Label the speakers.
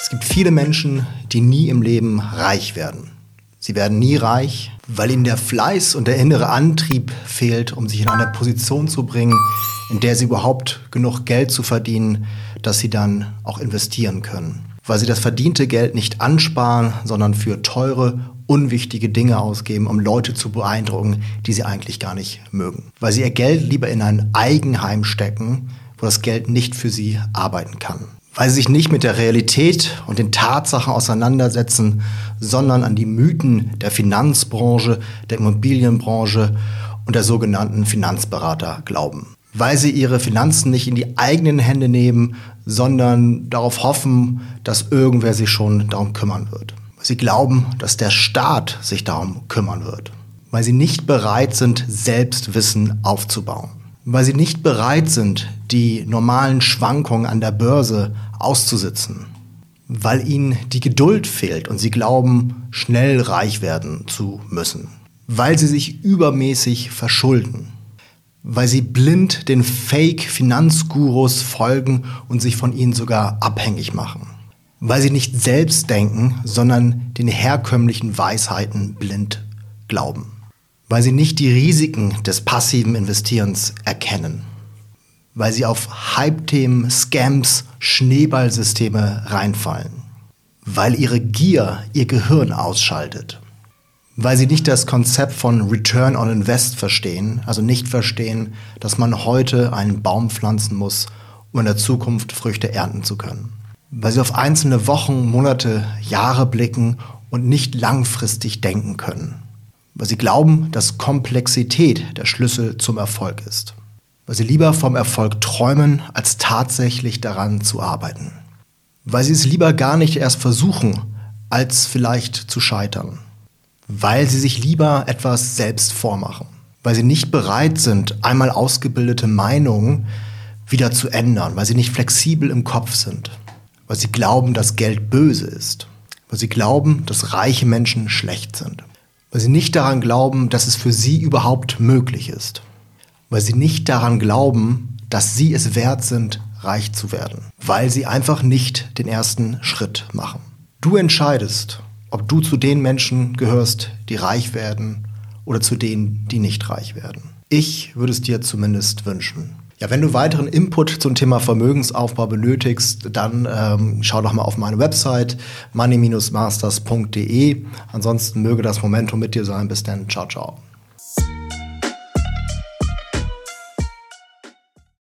Speaker 1: Es gibt viele Menschen, die nie im Leben reich werden. Sie werden nie reich, weil ihnen der Fleiß und der innere Antrieb fehlt, um sich in eine Position zu bringen, in der sie überhaupt genug Geld zu verdienen, dass sie dann auch investieren können. Weil sie das verdiente Geld nicht ansparen, sondern für teure, unwichtige Dinge ausgeben, um Leute zu beeindrucken, die sie eigentlich gar nicht mögen. Weil sie ihr Geld lieber in ein Eigenheim stecken, wo das Geld nicht für sie arbeiten kann weil sie sich nicht mit der Realität und den Tatsachen auseinandersetzen, sondern an die Mythen der Finanzbranche, der Immobilienbranche und der sogenannten Finanzberater glauben. Weil sie ihre Finanzen nicht in die eigenen Hände nehmen, sondern darauf hoffen, dass irgendwer sich schon darum kümmern wird. Sie glauben, dass der Staat sich darum kümmern wird. Weil sie nicht bereit sind, selbst Wissen aufzubauen weil sie nicht bereit sind, die normalen Schwankungen an der Börse auszusitzen, weil ihnen die Geduld fehlt und sie glauben, schnell reich werden zu müssen, weil sie sich übermäßig verschulden, weil sie blind den Fake-Finanzgurus folgen und sich von ihnen sogar abhängig machen, weil sie nicht selbst denken, sondern den herkömmlichen Weisheiten blind glauben weil sie nicht die Risiken des passiven Investierens erkennen, weil sie auf Hype-Themen, Scams, Schneeballsysteme reinfallen, weil ihre Gier ihr Gehirn ausschaltet, weil sie nicht das Konzept von Return on Invest verstehen, also nicht verstehen, dass man heute einen Baum pflanzen muss, um in der Zukunft Früchte ernten zu können, weil sie auf einzelne Wochen, Monate, Jahre blicken und nicht langfristig denken können weil sie glauben, dass Komplexität der Schlüssel zum Erfolg ist, weil sie lieber vom Erfolg träumen, als tatsächlich daran zu arbeiten, weil sie es lieber gar nicht erst versuchen, als vielleicht zu scheitern, weil sie sich lieber etwas selbst vormachen, weil sie nicht bereit sind, einmal ausgebildete Meinungen wieder zu ändern, weil sie nicht flexibel im Kopf sind, weil sie glauben, dass Geld böse ist, weil sie glauben, dass reiche Menschen schlecht sind weil sie nicht daran glauben, dass es für sie überhaupt möglich ist, weil sie nicht daran glauben, dass sie es wert sind, reich zu werden, weil sie einfach nicht den ersten Schritt machen. Du entscheidest, ob du zu den Menschen gehörst, die reich werden oder zu denen, die nicht reich werden. Ich würde es dir zumindest wünschen. Ja, wenn du weiteren Input zum Thema Vermögensaufbau benötigst, dann ähm, schau doch mal auf meine Website money-masters.de. Ansonsten möge das Momentum mit dir sein. Bis dann. Ciao, ciao.